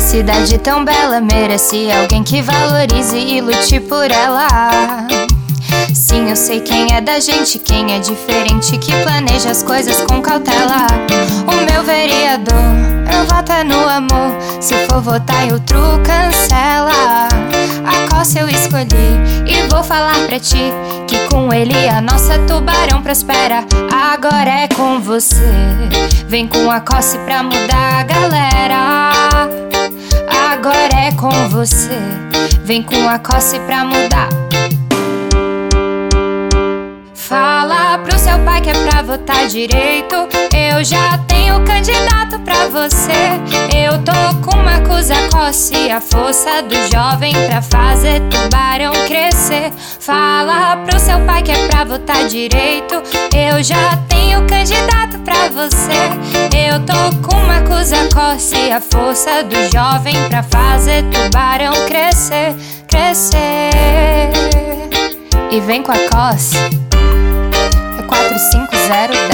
Cidade tão bela merece alguém que valorize e lute por ela. Sim, eu sei quem é da gente, quem é diferente, que planeja as coisas com cautela. O meu vereador, eu voto é no amor. Se for votar em outro, cancela. A costa eu escolhi e vou falar pra ti que com ele a nossa tubarão prospera. Agora é com você. Vem com a costa pra mudar a galera. Com você. Vem com a costa pra mudar. Fala pro seu pai que é pra votar direito. Eu já tenho candidato pra você. Eu tô com uma coisa coce a força do jovem pra fazer tubarão crescer. Fala pro seu pai que é pra votar direito. Eu já tenho candidato pra você. Eu tô com uma coisa coce a força do jovem pra fazer tubarão crescer, crescer. E vem com a coce. 45010.